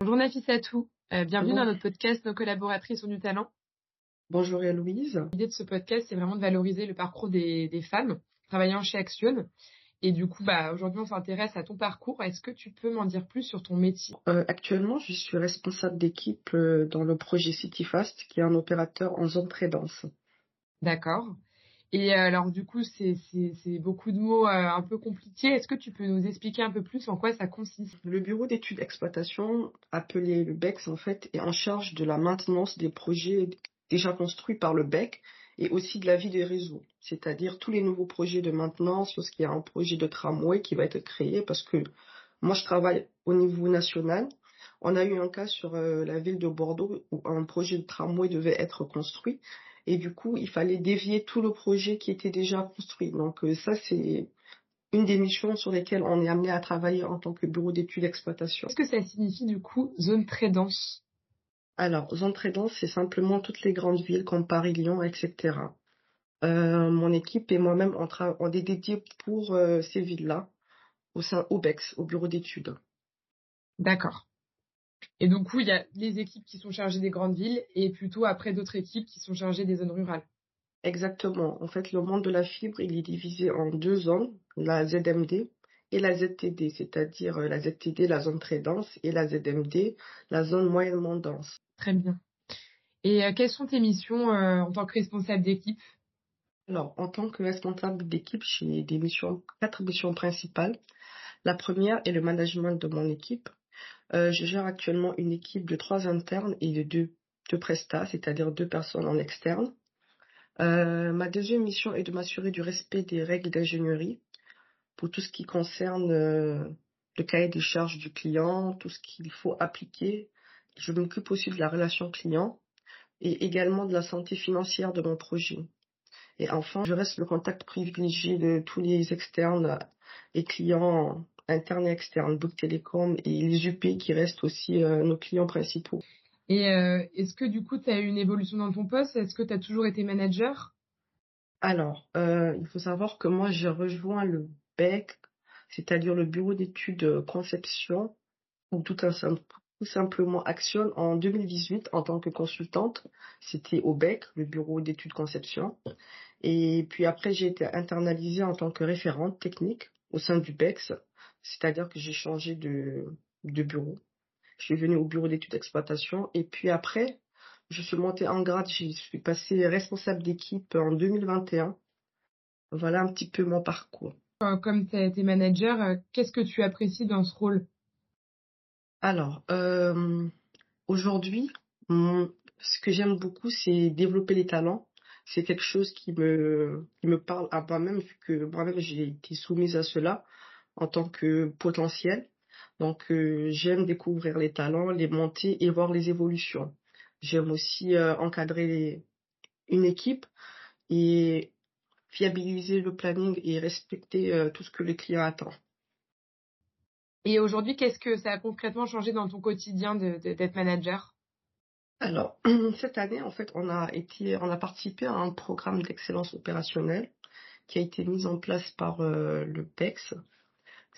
Bonjour Nafissatou, euh, bienvenue dans notre podcast Nos collaboratrices ont du talent. Bonjour Louise. L'idée de ce podcast, c'est vraiment de valoriser le parcours des, femmes travaillant chez Action. Et du coup, bah, aujourd'hui, on s'intéresse à ton parcours. Est-ce que tu peux m'en dire plus sur ton métier? Euh, Actuellement, je suis responsable d'équipe euh, dans le projet CityFast, qui est un opérateur en zone très dense. D'accord. Et euh, alors du coup, c'est beaucoup de mots euh, un peu compliqués. Est-ce que tu peux nous expliquer un peu plus en quoi ça consiste? Le bureau d'études d'exploitation, appelé le BEX en fait, est en charge de la maintenance des projets déjà construits par le BEC et aussi de la vie des réseaux, c'est-à-dire tous les nouveaux projets de maintenance lorsqu'il y a un projet de tramway qui va être créé parce que moi je travaille au niveau national. On a eu un cas sur euh, la ville de Bordeaux où un projet de tramway devait être construit et du coup, il fallait dévier tout le projet qui était déjà construit. Donc euh, ça, c'est une des missions sur lesquelles on est amené à travailler en tant que bureau d'études d'exploitation. Qu'est-ce que ça signifie du coup zone très dense? Alors, zone très dense, c'est simplement toutes les grandes villes comme Paris, Lyon, etc. Euh, mon équipe et moi-même, on, on est dédiés pour euh, ces villes-là au sein OBEX, au bureau d'études. D'accord. Et donc, il y a les équipes qui sont chargées des grandes villes et plutôt après d'autres équipes qui sont chargées des zones rurales. Exactement. En fait, le monde de la fibre, il est divisé en deux zones, la ZMD et la ZTD, c'est-à-dire euh, la ZTD, la zone très dense, et la ZMD, la zone moyennement dense. Très bien. Et euh, quelles sont tes missions euh, en tant que responsable d'équipe? Alors, en tant que responsable d'équipe, j'ai des missions, quatre missions principales. La première est le management de mon équipe. Euh, je gère actuellement une équipe de trois internes et de deux, deux prestats, c'est-à-dire deux personnes en externe. Euh, ma deuxième mission est de m'assurer du respect des règles d'ingénierie pour tout ce qui concerne euh, le cahier des charges du client, tout ce qu'il faut appliquer. Je m'occupe aussi de la relation client et également de la santé financière de mon projet. Et enfin, je reste le contact privilégié de tous les externes et clients interne et externe, Bouygues Télécom et les UP qui restent aussi euh, nos clients principaux. Et euh, est-ce que du coup, tu as eu une évolution dans ton poste? Est-ce que tu as toujours été manager? Alors, euh, il faut savoir que moi, j'ai rejoint le BEC, c'est-à-dire le bureau d'études conception, ou tout, tout simplement Action, en 2018 en tant que consultante. C'était au BEC, le bureau d'études conception. Et puis après, j'ai été internalisée en tant que référente technique au sein du BEX c'est-à-dire que j'ai changé de, de bureau. Je suis venue au bureau d'études d'exploitation et puis après, je suis montée en grade, je suis passée responsable d'équipe en 2021. Voilà un petit peu mon parcours. Euh, comme tu as été manager, euh, qu'est-ce que tu apprécies dans ce rôle? Alors, euh, aujourd'hui, ce que j'aime beaucoup, c'est développer les talents. C'est quelque chose qui me, qui me parle à moi-même, vu que moi-même j'ai été soumise à cela en tant que potentiel. Donc euh, j'aime découvrir les talents, les monter et voir les évolutions. J'aime aussi euh, encadrer une équipe et fiabiliser le planning et respecter euh, tout ce que le client attend. Et aujourd'hui, qu'est-ce que ça a concrètement changé dans ton quotidien d'être manager? Alors, cette année, en fait, on a été, on a participé à un programme d'excellence opérationnelle qui a été mis en place par le PEX,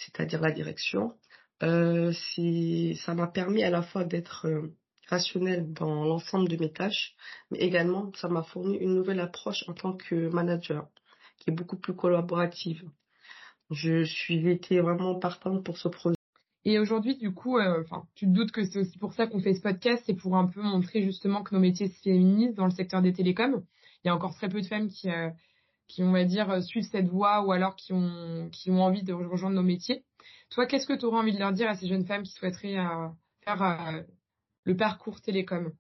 c'est-à-dire la direction. Euh, ça m'a permis à la fois d'être euh, rationnel dans l'ensemble de mes tâches, mais également ça m'a fourni une nouvelle approche en tant que manager, qui est beaucoup plus collaborative. Je suis été vraiment partante pour ce projet. Et aujourd'hui, du coup, euh, tu te doutes que c'est aussi pour ça qu'on fait ce podcast, c'est pour un peu montrer justement que nos métiers se féminisent dans le secteur des télécoms. Il y a encore très peu de femmes qui, euh, qui, on va dire, euh, suivent cette voie ou alors qui ont, qui ont envie de rejoindre nos métiers. Toi, qu'est-ce que tu aurais envie de leur dire à ces jeunes femmes qui souhaiteraient euh, faire euh, le parcours télécom?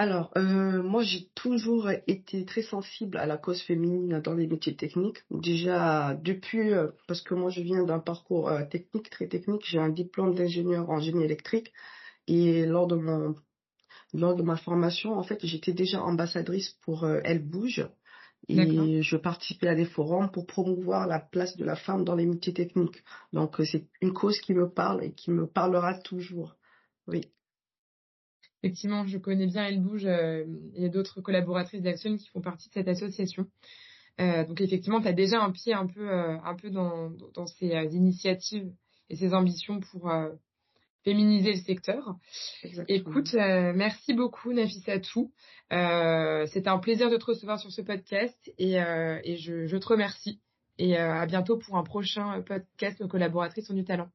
Alors, moi, j'ai toujours été très sensible à la cause féminine dans les métiers techniques. Déjà, depuis, parce que moi, je viens d'un parcours technique, très technique, j'ai un diplôme d'ingénieur en génie électrique. Et lors de mon, lors de ma formation, en fait, j'étais déjà ambassadrice pour Elle Bouge, et je participais à des forums pour promouvoir la place de la femme dans les métiers techniques. Donc euh, c'est une cause qui me parle et qui me parlera toujours. Oui. Effectivement, je connais bien Elle Bouge. Euh, il y a d'autres collaboratrices d'Action qui font partie de cette association. Euh, donc effectivement, tu as déjà un pied un peu, un peu dans, dans ces initiatives et ces ambitions pour, féminiser le secteur. Écoute, merci beaucoup Nafissatou. Euh, C'était un plaisir de te recevoir sur ce podcast et, et je, je, te remercie. Et à bientôt pour un prochain podcast. Nos collaboratrices ont du talent.